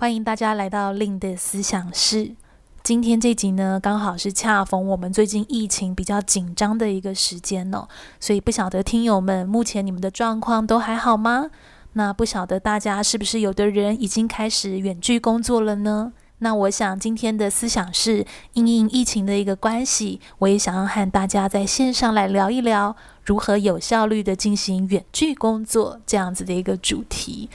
欢迎大家来到令的思想室。今天这集呢，刚好是恰逢我们最近疫情比较紧张的一个时间哦，所以不晓得听友们目前你们的状况都还好吗？那不晓得大家是不是有的人已经开始远距工作了呢？那我想今天的思想是因应疫情的一个关系，我也想要和大家在线上来聊一聊如何有效率的进行远距工作这样子的一个主题。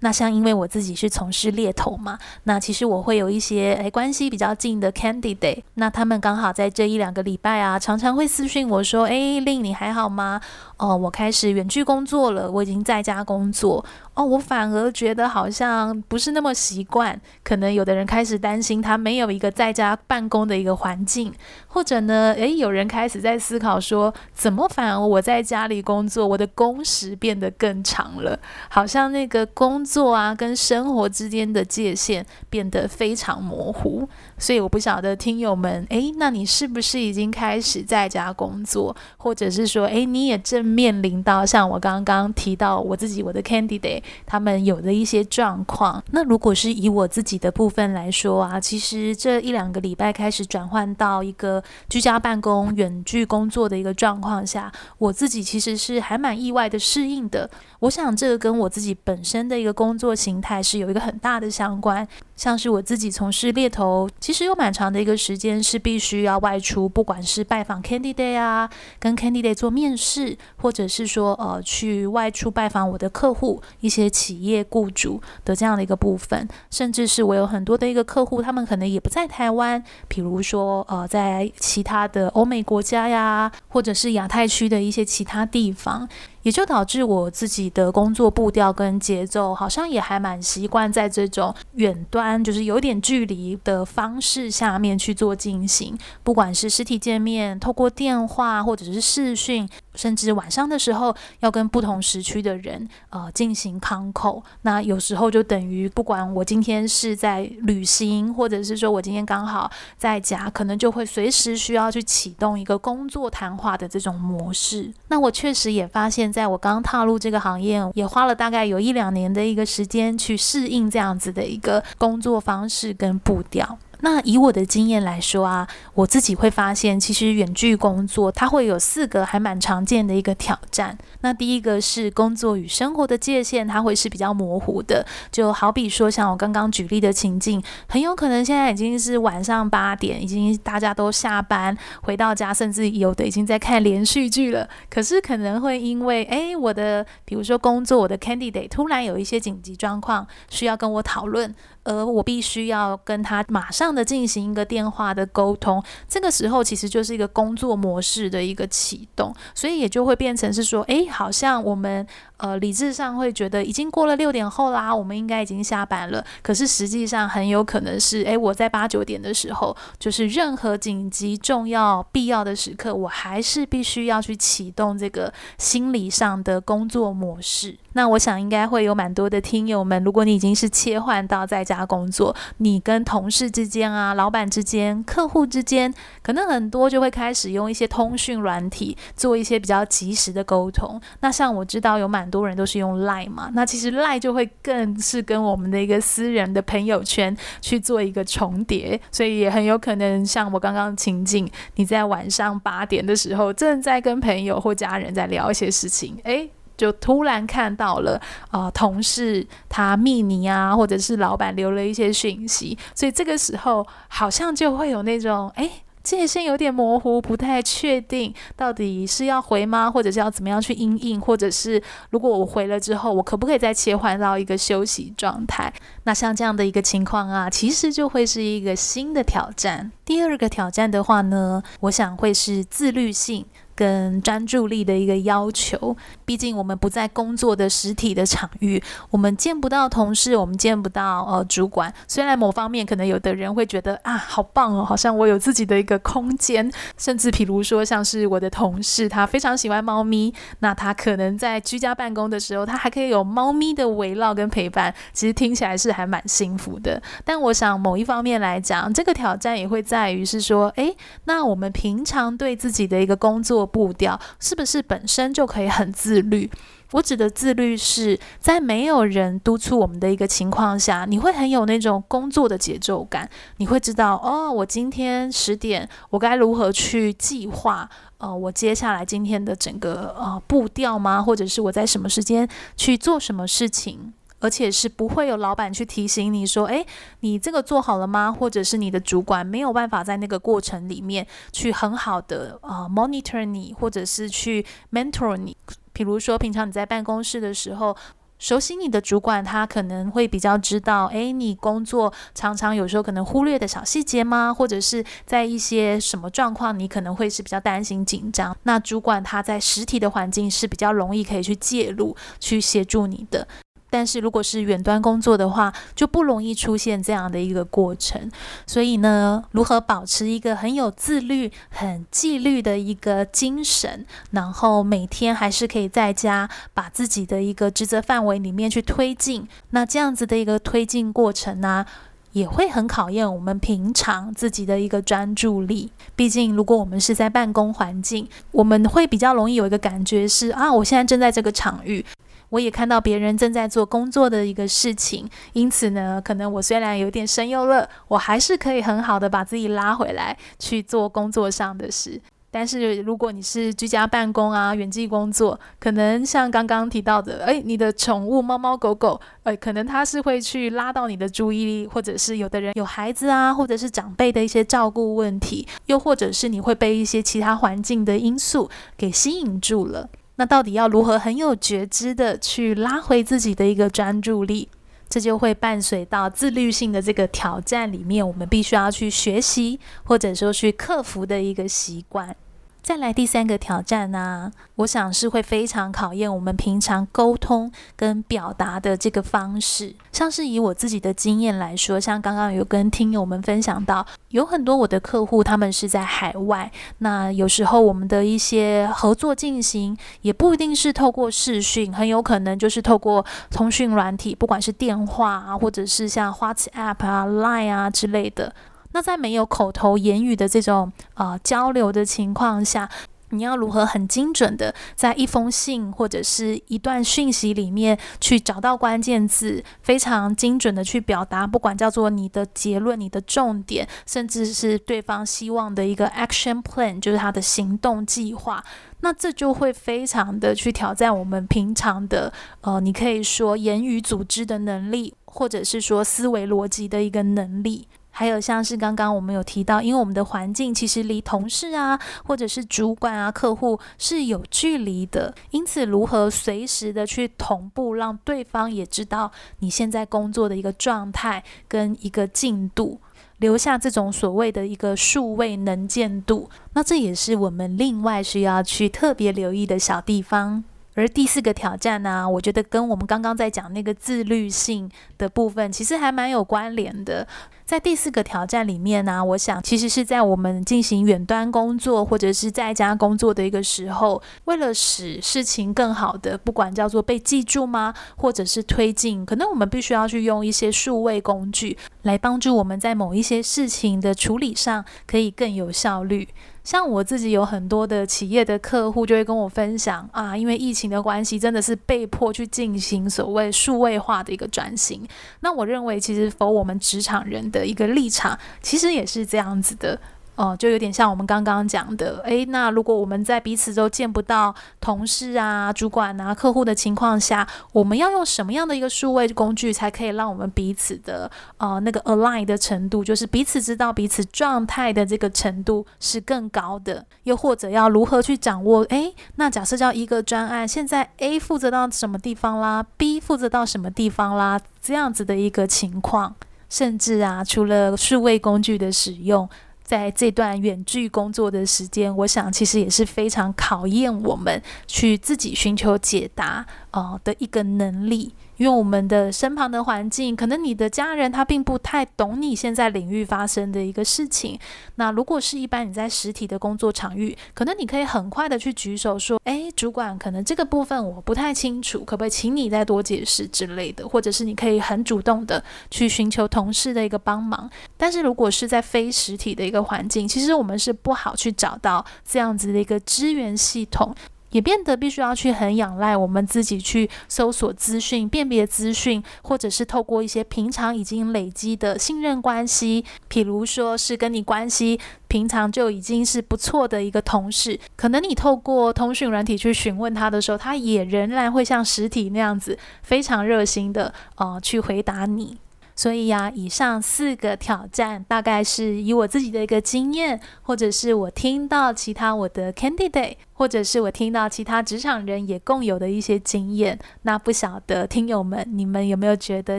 那像因为我自己是从事猎头嘛，那其实我会有一些诶关系比较近的 candidate，那他们刚好在这一两个礼拜啊，常常会私讯我说，诶令你还好吗？哦，我开始远距工作了，我已经在家工作。哦，我反而觉得好像不是那么习惯，可能有的人开始担心他没有一个在家办公的一个环境，或者呢，诶，有人开始在思考说，怎么反而我在家里工作，我的工时变得更长了，好像那个工作啊跟生活之间的界限变得非常模糊。所以我不晓得听友们，诶，那你是不是已经开始在家工作，或者是说，诶，你也正面临到像我刚刚提到我自己我的 candidate。他们有的一些状况，那如果是以我自己的部分来说啊，其实这一两个礼拜开始转换到一个居家办公、远距工作的一个状况下，我自己其实是还蛮意外的适应的。我想这个跟我自己本身的一个工作形态是有一个很大的相关。像是我自己从事猎头，其实有蛮长的一个时间是必须要外出，不管是拜访 candidate 啊，跟 candidate 做面试，或者是说呃去外出拜访我的客户一些。企业雇主的这样的一个部分，甚至是我有很多的一个客户，他们可能也不在台湾，比如说呃，在其他的欧美国家呀，或者是亚太区的一些其他地方。也就导致我自己的工作步调跟节奏，好像也还蛮习惯在这种远端，就是有点距离的方式下面去做进行。不管是实体见面，透过电话或者是视讯，甚至晚上的时候要跟不同时区的人呃进行 conference。那有时候就等于，不管我今天是在旅行，或者是说我今天刚好在家，可能就会随时需要去启动一个工作谈话的这种模式。那我确实也发现。在我刚踏入这个行业，也花了大概有一两年的一个时间去适应这样子的一个工作方式跟步调。那以我的经验来说啊，我自己会发现，其实远距工作它会有四个还蛮常见的一个挑战。那第一个是工作与生活的界限，它会是比较模糊的。就好比说，像我刚刚举例的情境，很有可能现在已经是晚上八点，已经大家都下班回到家，甚至有的已经在看连续剧了。可是可能会因为，诶，我的比如说工作，我的 candidate 突然有一些紧急状况需要跟我讨论。而我必须要跟他马上的进行一个电话的沟通，这个时候其实就是一个工作模式的一个启动，所以也就会变成是说，哎，好像我们呃理智上会觉得已经过了六点后啦，我们应该已经下班了，可是实际上很有可能是，哎，我在八九点的时候，就是任何紧急、重要、必要的时刻，我还是必须要去启动这个心理上的工作模式。那我想应该会有蛮多的听友们，如果你已经是切换到在家工作，你跟同事之间啊、老板之间、客户之间，可能很多就会开始用一些通讯软体做一些比较及时的沟通。那像我知道有蛮多人都是用 Line 嘛，那其实 Line 就会更是跟我们的一个私人的朋友圈去做一个重叠，所以也很有可能像我刚刚情境，你在晚上八点的时候正在跟朋友或家人在聊一些事情，诶。就突然看到了啊、同事他密你啊，或者是老板留了一些讯息，所以这个时候好像就会有那种哎，界限有点模糊，不太确定到底是要回吗，或者是要怎么样去应应，或者是如果我回了之后，我可不可以再切换到一个休息状态？那像这样的一个情况啊，其实就会是一个新的挑战。第二个挑战的话呢，我想会是自律性。跟专注力的一个要求。毕竟我们不在工作的实体的场域，我们见不到同事，我们见不到呃主管。虽然某方面可能有的人会觉得啊，好棒哦，好像我有自己的一个空间。甚至比如说像是我的同事，他非常喜欢猫咪，那他可能在居家办公的时候，他还可以有猫咪的围绕跟陪伴。其实听起来是还蛮幸福的。但我想某一方面来讲，这个挑战也会在于是说，诶，那我们平常对自己的一个工作步调，是不是本身就可以很自律？我指的自律是在没有人督促我们的一个情况下，你会很有那种工作的节奏感，你会知道哦，我今天十点我该如何去计划，呃，我接下来今天的整个呃步调吗？或者是我在什么时间去做什么事情？而且是不会有老板去提醒你说，诶，你这个做好了吗？或者是你的主管没有办法在那个过程里面去很好的呃 monitor 你，或者是去 mentor 你。比如说，平常你在办公室的时候，熟悉你的主管，他可能会比较知道，诶，你工作常常有时候可能忽略的小细节吗？或者是在一些什么状况，你可能会是比较担心紧张。那主管他在实体的环境是比较容易可以去介入，去协助你的。但是如果是远端工作的话，就不容易出现这样的一个过程。所以呢，如何保持一个很有自律、很纪律的一个精神，然后每天还是可以在家把自己的一个职责范围里面去推进，那这样子的一个推进过程呢，也会很考验我们平常自己的一个专注力。毕竟，如果我们是在办公环境，我们会比较容易有一个感觉是啊，我现在正在这个场域。我也看到别人正在做工作的一个事情，因此呢，可能我虽然有点声优了，我还是可以很好的把自己拉回来去做工作上的事。但是如果你是居家办公啊、远距工作，可能像刚刚提到的，诶，你的宠物猫猫狗狗，诶，可能它是会去拉到你的注意力，或者是有的人有孩子啊，或者是长辈的一些照顾问题，又或者是你会被一些其他环境的因素给吸引住了。那到底要如何很有觉知的去拉回自己的一个专注力？这就会伴随到自律性的这个挑战里面，我们必须要去学习，或者说去克服的一个习惯。再来第三个挑战呢、我想是会非常考验我们平常沟通跟表达的这个方式。像是以我自己的经验来说，像刚刚有跟听友们分享到，有很多我的客户他们是在海外，那有时候我们的一些合作进行也不一定是透过视讯，很有可能就是透过通讯软体，不管是电话啊，或者是像 WhatsApp 啊、Line 啊之类的。那在没有口头言语的这种呃交流的情况下，你要如何很精准的在一封信或者是一段讯息里面去找到关键字，非常精准的去表达，不管叫做你的结论、你的重点，甚至是对方希望的一个 action plan，就是他的行动计划，那这就会非常的去挑战我们平常的呃，你可以说言语组织的能力，或者是说思维逻辑的一个能力。还有像是刚刚我们有提到，因为我们的环境其实离同事啊，或者是主管啊、客户是有距离的，因此如何随时的去同步，让对方也知道你现在工作的一个状态跟一个进度，留下这种所谓的一个数位能见度，那这也是我们另外需要去特别留意的小地方。而第四个挑战呢，我觉得跟我们刚刚在讲那个自律性的部分，其实还蛮有关联的。在第四个挑战里面呢，我想其实是在我们进行远端工作或者是在家工作的一个时候，为了使事情更好的，不管叫做被记住吗，或者是推进，可能我们必须要去用一些数位工具来帮助我们在某一些事情的处理上可以更有效率。像我自己有很多的企业的客户就会跟我分享啊，因为疫情的关系，真的是被迫去进行所谓数位化的一个转型。那我认为，其实否我们职场人的的一个立场，其实也是这样子的。哦，就有点像我们刚刚讲的，诶，那如果我们在彼此都见不到同事啊、主管啊、客户的情况下，我们要用什么样的一个数位工具，才可以让我们彼此的呃那个 align 的程度，就是彼此知道彼此状态的这个程度是更高的？又或者要如何去掌握？诶，那假设叫一个专案，现在 A 负责到什么地方啦，B 负责到什么地方啦，这样子的一个情况，甚至啊，除了数位工具的使用。在这段远距工作的时间，我想其实也是非常考验我们去自己寻求解答呃的一个能力。因为我们的身旁的环境，可能你的家人他并不太懂你现在领域发生的一个事情。那如果是一般你在实体的工作场域，可能你可以很快的去举手说：“诶，主管，可能这个部分我不太清楚，可不可以请你再多解释之类的？”或者是你可以很主动的去寻求同事的一个帮忙。但是如果是在非实体的一个环境，其实我们是不好去找到这样子的一个资源系统。也变得必须要去很仰赖我们自己去搜索资讯、辨别资讯，或者是透过一些平常已经累积的信任关系，譬如说是跟你关系平常就已经是不错的一个同事，可能你透过通讯软体去询问他的时候，他也仍然会像实体那样子非常热心的呃去回答你。所以呀，以上四个挑战大概是以我自己的一个经验，或者是我听到其他我的 candidate，或者是我听到其他职场人也共有的一些经验。那不晓得听友们，你们有没有觉得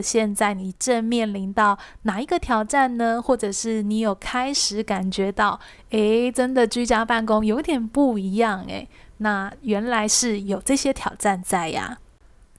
现在你正面临到哪一个挑战呢？或者是你有开始感觉到，诶，真的居家办公有点不一样诶，那原来是有这些挑战在呀。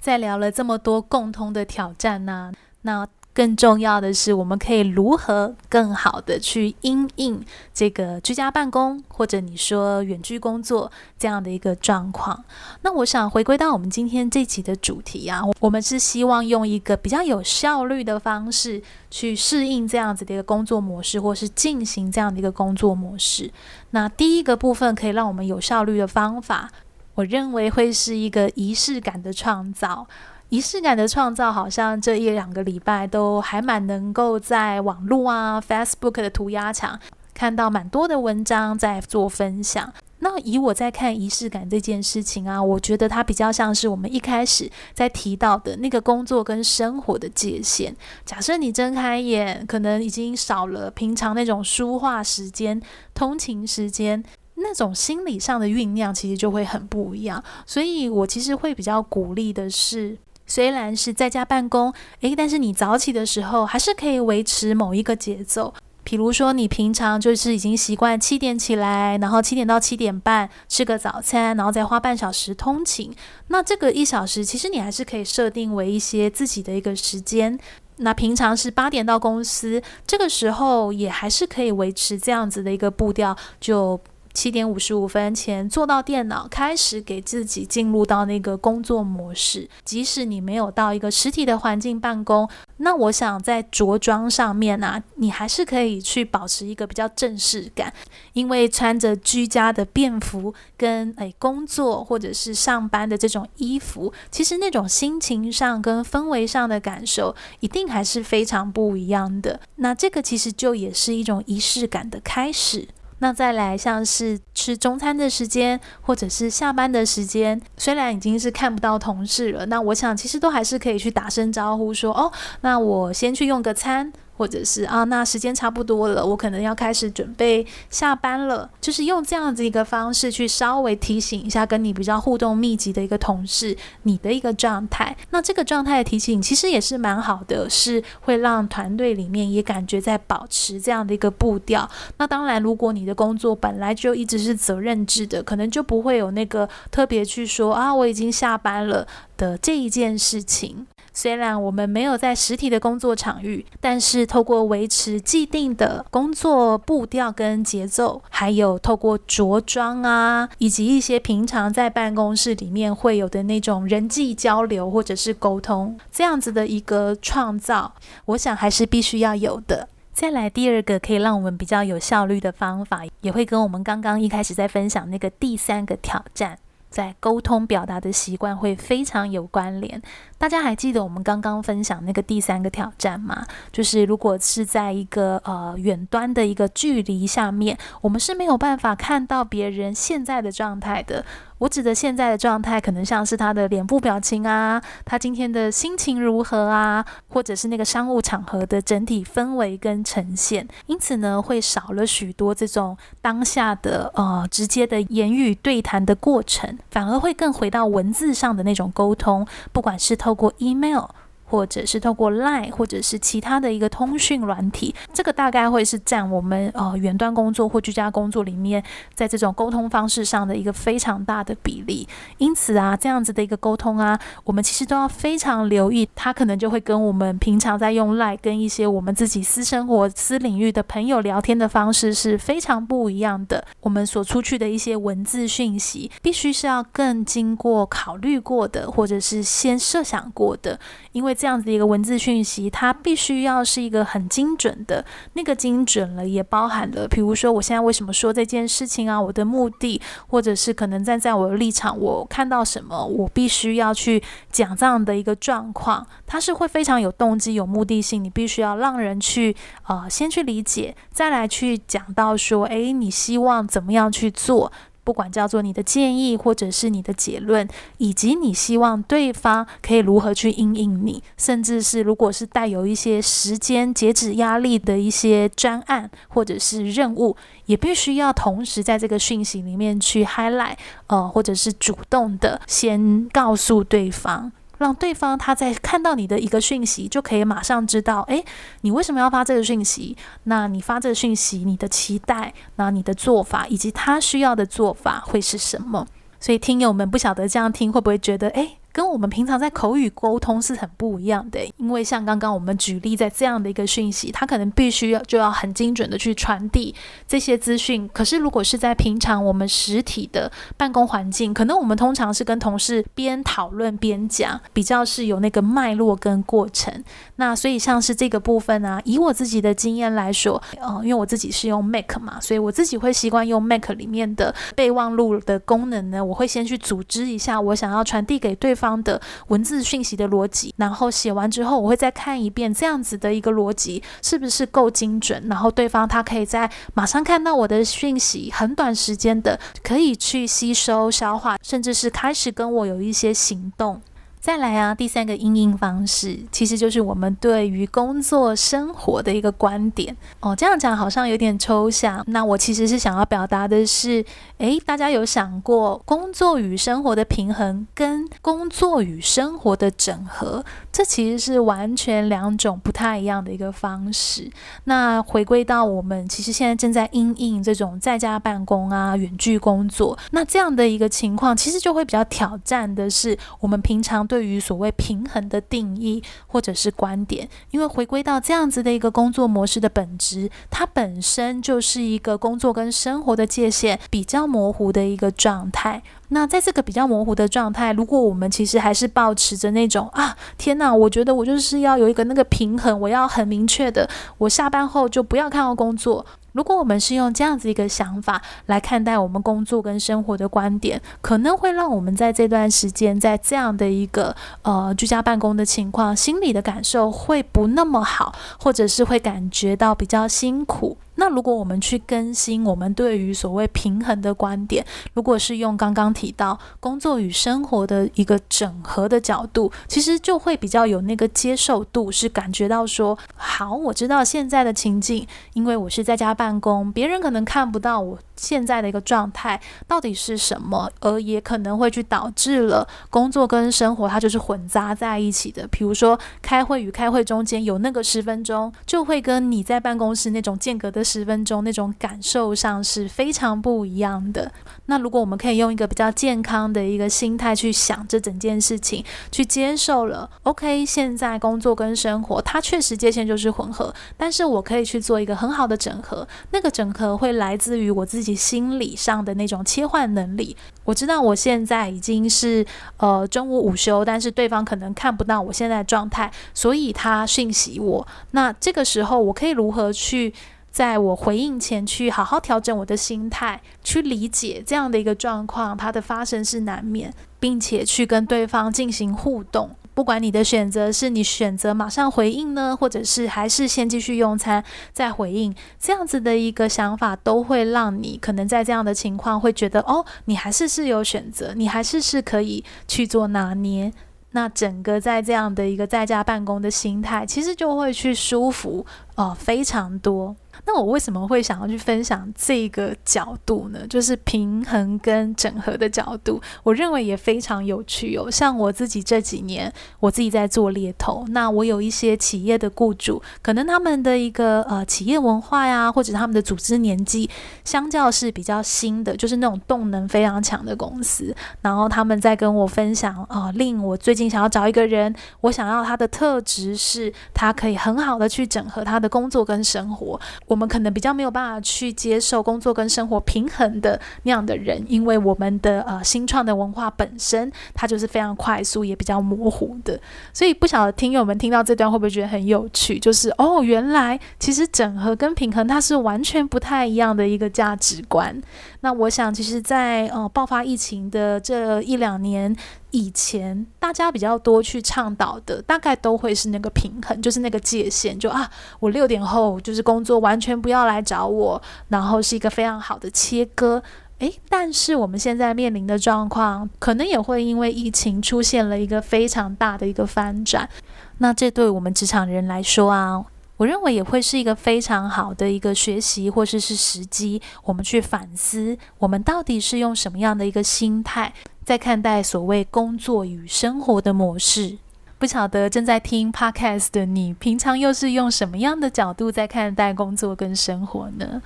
在聊了这么多共通的挑战呢，那。更重要的是，我们可以如何更好的去因应这个居家办公，或者你说远距工作这样的一个状况。那我想回归到我们今天这期的主题啊，我们是希望用一个比较有效率的方式去适应这样子的一个工作模式，或是进行这样的一个工作模式。那第一个部分可以让我们有效率的方法，我认为会是一个仪式感的创造。仪式感的创造，好像这一两个礼拜都还蛮能够在网络啊、Facebook 的涂鸦墙看到蛮多的文章在做分享。那以我在看仪式感这件事情啊，我觉得它比较像是我们一开始在提到的那个工作跟生活的界限。假设你睁开眼，可能已经少了平常那种书画时间、通勤时间，那种心理上的酝酿，其实就会很不一样。所以我其实会比较鼓励的是。虽然是在家办公，诶，但是你早起的时候还是可以维持某一个节奏。比如说，你平常就是已经习惯七点起来，然后七点到七点半吃个早餐，然后再花半小时通勤。那这个一小时，其实你还是可以设定为一些自己的一个时间。那平常是八点到公司，这个时候也还是可以维持这样子的一个步调，就。七点五十五分前坐到电脑，开始给自己进入到那个工作模式。即使你没有到一个实体的环境办公，那我想在着装上面呢、你还是可以去保持一个比较正式感，因为穿着居家的便服跟诶工作或者是上班的这种衣服，其实那种心情上跟氛围上的感受，一定还是非常不一样的。那这个其实就也是一种仪式感的开始。那再来像是吃中餐的时间，或者是下班的时间，虽然已经是看不到同事了，那我想其实都还是可以去打声招呼说，哦，那我先去用个餐。或者是啊，那时间差不多了，我可能要开始准备下班了。就是用这样子一个方式去稍微提醒一下跟你比较互动密集的一个同事，你的一个状态。那这个状态的提醒其实也是蛮好的，是会让团队里面也感觉在保持这样的一个步调。那当然，如果你的工作本来就一直是责任制的，可能就不会有那个特别去说啊，我已经下班了的这一件事情。虽然我们没有在实体的工作场域，但是透过维持既定的工作步调跟节奏，还有透过着装啊，以及一些平常在办公室里面会有的那种人际交流或者是沟通，这样子的一个创造，我想还是必须要有的。再来第二个可以让我们比较有效率的方法，也会跟我们刚刚一开始在分享那个第三个挑战。在沟通表达的习惯会非常有关联。大家还记得我们刚刚分享那个第三个挑战吗？就是如果是在一个呃远端的一个距离下面，我们是没有办法看到别人现在的状态的。我指的现在的状态，可能像是他的脸部表情啊，他今天的心情如何啊，或者是那个商务场合的整体氛围跟呈现。因此呢，会少了许多这种当下的呃直接的言语对谈的过程，反而会更回到文字上的那种沟通，不管是透过 email。或者是透过 Line，或者是其他的一个通讯软体，这个大概会是占我们呃远端工作或居家工作里面，在这种沟通方式上的一个非常大的比例。因此啊，这样子的一个沟通啊，我们其实都要非常留意，它可能就会跟我们平常在用 Line 跟一些我们自己私生活、私领域的朋友聊天的方式是非常不一样的。我们所出去的一些文字讯息，必须是要更经过考虑过的，或者是先设想过的，因为这样子的一个文字讯息，它必须要是一个很精准的。那个精准了，也包含了，比如说我现在为什么说这件事情啊，我的目的，或者是可能站在我的立场，我看到什么，我必须要去讲这样的一个状况，它是会非常有动机、有目的性。你必须要让人去呃先去理解，再来去讲到说，诶，你希望怎么样去做。不管叫做你的建议，或者是你的结论，以及你希望对方可以如何去应应你，甚至是如果是带有一些时间截止压力的一些专案或者是任务，也必须要同时在这个讯息里面去 highlight，呃，或者是主动的先告诉对方。让对方他在看到你的一个讯息，就可以马上知道，诶，你为什么要发这个讯息？那你发这个讯息，你的期待，那你的做法，以及他需要的做法会是什么？所以听友们不晓得这样听会不会觉得，诶。跟我们平常在口语沟通是很不一样的，因为像刚刚我们举例，在这样的一个讯息，它可能必须要就要很精准的去传递这些资讯。可是如果是在平常我们实体的办公环境，可能我们通常是跟同事边讨论边讲，比较是有那个脉络跟过程。那所以像是这个部分啊，以我自己的经验来说，呃，因为我自己是用 Mac 嘛，所以我自己会习惯用 Mac 里面的备忘录的功能呢，我会先去组织一下我想要传递给对方方的文字讯息的逻辑，然后写完之后，我会再看一遍这样子的一个逻辑是不是够精准，然后对方他可以在马上看到我的讯息，很短时间的可以去吸收消化，甚至是开始跟我有一些行动。再来啊，第三个因应方式，其实就是我们对于工作生活的一个观点哦。这样讲好像有点抽象，那我其实是想要表达的是，诶，大家有想过工作与生活的平衡跟工作与生活的整合？这其实是完全两种不太一样的一个方式。那回归到我们其实现在正在因应这种在家办公啊、远距工作，那这样的一个情况，其实就会比较挑战的是我们平常。对于所谓平衡的定义或者是观点，因为回归到这样子的一个工作模式的本质，它本身就是一个工作跟生活的界限比较模糊的一个状态。那在这个比较模糊的状态，如果我们其实还是保持着那种啊，天哪，我觉得我就是要有一个那个平衡，我要很明确的，我下班后就不要看到工作。如果我们是用这样子一个想法来看待我们工作跟生活的观点，可能会让我们在这段时间，在这样的一个呃居家办公的情况，心里的感受会不那么好，或者是会感觉到比较辛苦。那如果我们去更新我们对于所谓平衡的观点，如果是用刚刚提到工作与生活的一个整合的角度，其实就会比较有那个接受度，是感觉到说，好，我知道现在的情境，因为我是在家办公，别人可能看不到我现在的一个状态到底是什么，而也可能会去导致了工作跟生活它就是混杂在一起的。比如说开会与开会中间有那个十分钟，就会跟你在办公室那种间隔的。十分钟那种感受上是非常不一样的。那如果我们可以用一个比较健康的一个心态去想这整件事情，去接受了，OK，现在工作跟生活它确实界限就是混合，但是我可以去做一个很好的整合。那个整合会来自于我自己心理上的那种切换能力。我知道我现在已经是呃中午午休，但是对方可能看不到我现在的状态，所以他讯息我。那这个时候我可以如何去？在我回应前，去好好调整我的心态，去理解这样的一个状况，它的发生是难免，并且去跟对方进行互动。不管你的选择是你选择马上回应呢，或者是还是先继续用餐再回应，这样子的一个想法，都会让你可能在这样的情况会觉得，哦，你还是是有选择，你还是是可以去做拿捏。那整个在这样的一个在家办公的心态，其实就会去舒服哦，非常多。那我为什么会想要去分享这个角度呢？就是平衡跟整合的角度，我认为也非常有趣哦。像我自己这几年，我自己在做猎头，那我有一些企业的雇主，可能他们的一个呃企业文化呀，或者他们的组织年纪，相较是比较新的，就是那种动能非常强的公司。然后他们在跟我分享啊、令我最近想要找一个人，我想要他的特质是，他可以很好的去整合他的工作跟生活。我们可能比较没有办法去接受工作跟生活平衡的那样的人，因为我们的呃新创的文化本身它就是非常快速也比较模糊的，所以不晓得听友们听到这段会不会觉得很有趣？就是哦，原来其实整合跟平衡它是完全不太一样的一个价值观。那我想，其实在呃爆发疫情的这一两年。以前大家比较多去倡导的，大概都会是那个平衡，就是那个界限，就啊，我六点后就是工作，完全不要来找我，然后是一个非常好的切割。诶，但是我们现在面临的状况，可能也会因为疫情出现了一个非常大的一个翻转。那这对我们职场人来说啊，我认为也会是一个非常好的一个学习，或者是时机，我们去反思，我们到底是用什么样的一个心态。在看待所谓工作与生活的模式，不晓得正在听 Podcast 的你，平常又是用什么样的角度在看待工作跟生活呢？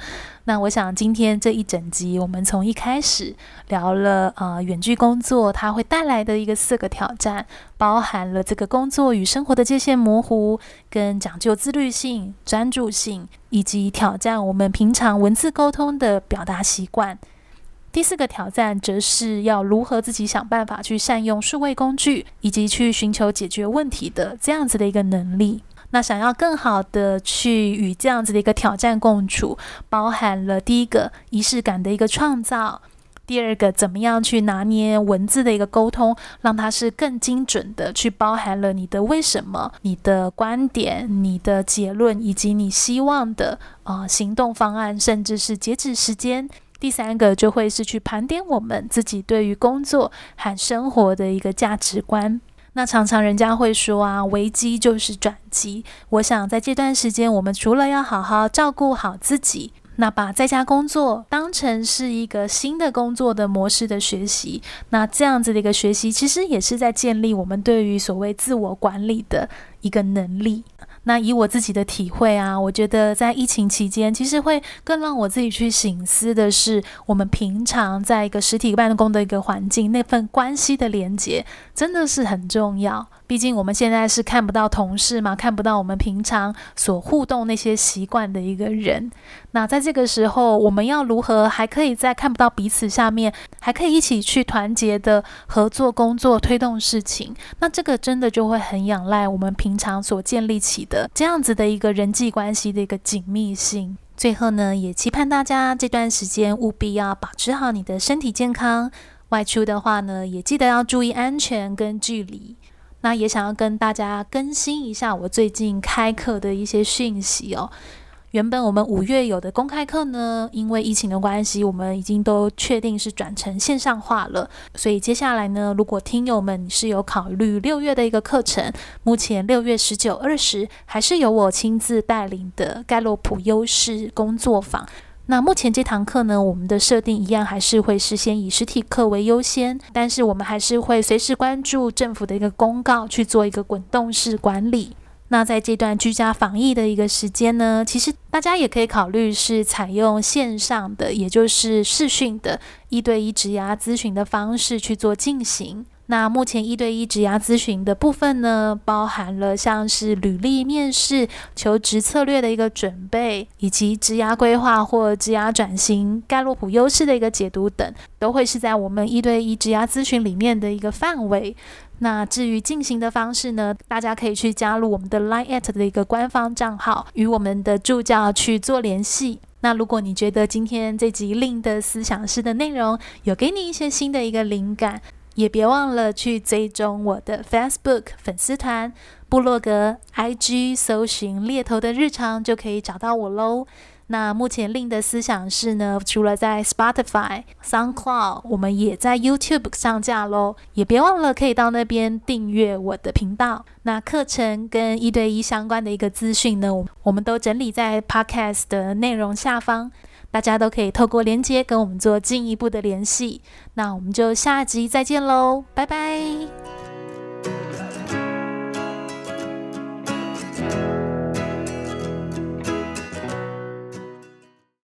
那我想今天这一整集，我们从一开始聊了呃远距工作它会带来的一个四个挑战，包含了这个工作与生活的界限模糊，跟讲究自律性、专注性，以及挑战我们平常文字沟通的表达习惯。第四个挑战，则是要如何自己想办法去善用数位工具，以及去寻求解决问题的这样子的一个能力。那想要更好的去与这样子的一个挑战共处，包含了第一个仪式感的一个创造，第二个怎么样去拿捏文字的一个沟通，让它是更精准的去包含了你的为什么、你的观点、你的结论，以及你希望的啊、行动方案，甚至是截止时间。第三个就会是去盘点我们自己对于工作和生活的一个价值观。那常常人家会说啊，危机就是转机。我想在这段时间，我们除了要好好照顾好自己，那把在家工作当成是一个新的工作的模式的学习，那这样子的一个学习，其实也是在建立我们对于所谓自我管理的一个能力。那以我自己的体会啊，我觉得在疫情期间，其实会更让我自己去省思的是，我们平常在一个实体办公的一个环境，那份关系的连接真的是很重要。毕竟我们现在是看不到同事嘛，看不到我们平常所互动那些习惯的一个人。那在这个时候，我们要如何还可以在看不到彼此下面，还可以一起去团结的合作工作，推动事情？那这个真的就会很仰赖我们平常所建立起的这样子的一个人际关系的一个紧密性。最后呢，也期盼大家这段时间务必要保持好你的身体健康。外出的话呢，也记得要注意安全跟距离。那也想要跟大家更新一下我最近开课的一些讯息哦。原本我们五月有的公开课呢，因为疫情的关系，我们已经都确定是转成线上化了。所以接下来呢，如果听友们是有考虑六月的一个课程，目前六月十九、二十还是由我亲自带领的盖洛普优势工作坊。那目前这堂课呢，我们的设定一样还是会事先以实体课为优先，但是我们还是会随时关注政府的一个公告，去做一个滚动式管理。那在这段居家防疫的一个时间呢，其实大家也可以考虑是采用线上的，也就是视讯的一对一职涯咨询的方式去做进行。那目前一对一职涯咨询的部分呢，包含了像是履历面试、求职策略的一个准备，以及职涯规划或职涯转型、盖洛普优势的一个解读等，都会是在我们一对一职涯咨询里面的一个范围。那至于进行的方式呢，大家可以去加入我们的 Line@ 的一个官方账号，与我们的助教去做联系。那如果你觉得今天这集令的思想师的内容有给你一些新的一个灵感，也别忘了去追踪我的 Facebook 粉丝团、部落格、IG，搜寻猎头的日常就可以找到我喽。那目前令的思想是呢，除了在 Spotify、SoundCloud，我们也在 YouTube 上架喽。也别忘了可以到那边订阅我的频道。那课程跟一对一相关的一个资讯呢，我们都整理在 Podcast 的内容下方，大家都可以透过连接跟我们做进一步的联系。那我们就下集再见喽，拜拜。